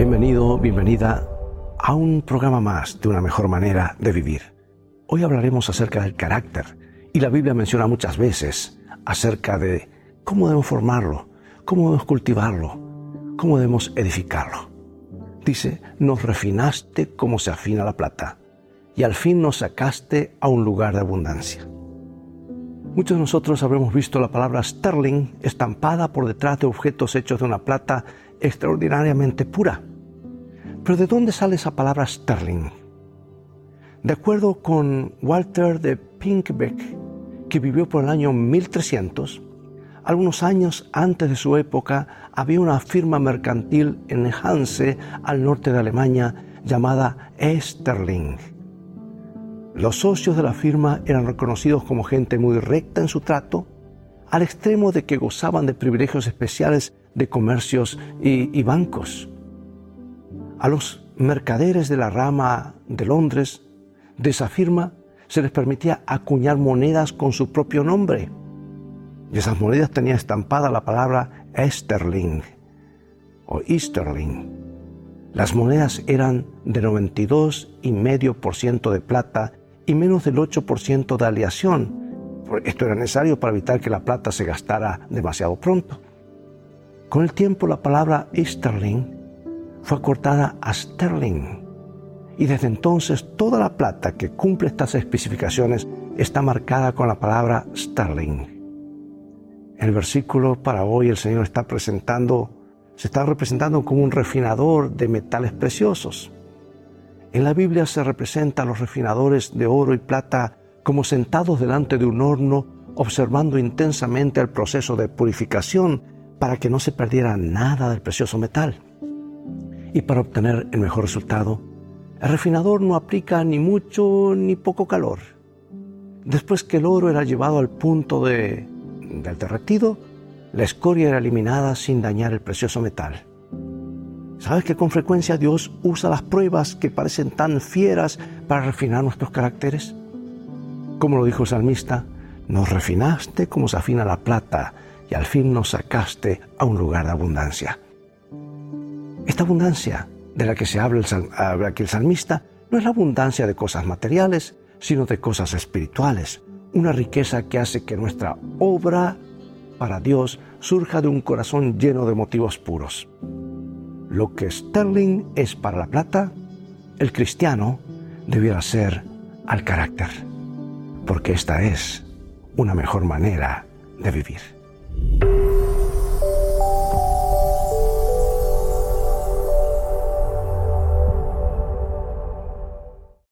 Bienvenido, bienvenida a un programa más de una mejor manera de vivir. Hoy hablaremos acerca del carácter y la Biblia menciona muchas veces acerca de cómo debemos formarlo, cómo debemos cultivarlo, cómo debemos edificarlo. Dice, nos refinaste como se afina la plata y al fin nos sacaste a un lugar de abundancia. Muchos de nosotros habremos visto la palabra sterling estampada por detrás de objetos hechos de una plata extraordinariamente pura. Pero ¿de dónde sale esa palabra sterling? De acuerdo con Walter de Pinkbeck, que vivió por el año 1300, algunos años antes de su época había una firma mercantil en Hanse, al norte de Alemania, llamada Esterling los socios de la firma eran reconocidos como gente muy recta en su trato, al extremo de que gozaban de privilegios especiales de comercios y, bancos. A los mercaderes de la rama de Londres de esa firma se les permitía acuñar monedas con su propio nombre. Y esas monedas tenían estampada la palabra Esterling o Easterling. Las monedas eran de 92,5% de plata y menos del 8% de aleación. Esto era necesario para evitar que la plata se gastara demasiado pronto. Con el tiempo la palabra sterling fue acortada a sterling y desde entonces toda la plata que cumple estas especificaciones está marcada con la palabra sterling. El versículo para hoy el Señor está presentando, se está representando como un refinador de metales preciosos. En la Biblia se representa a los refinadores de oro y plata como sentados delante de un horno observando intensamente el proceso de purificación para que no se perdiera nada del precioso metal. Y para obtener el mejor resultado, el refinador no aplica ni mucho ni poco calor. Después que el oro era llevado al punto de, del derretido, la escoria era eliminada sin dañar el precioso metal. ¿Sabes que con frecuencia Dios usa las pruebas que parecen tan fieras para refinar nuestros caracteres? Como lo dijo el salmista, nos refinaste como se afina la plata y al fin nos sacaste a un lugar de abundancia. Esta abundancia de la que se habla aquí el salmista no es la abundancia de cosas materiales, sino de cosas espirituales, una riqueza que hace que nuestra obra para Dios surja de un corazón lleno de motivos puros. Lo que sterling es para la plata, el cristiano debiera ser al carácter, porque esta es una mejor manera de vivir.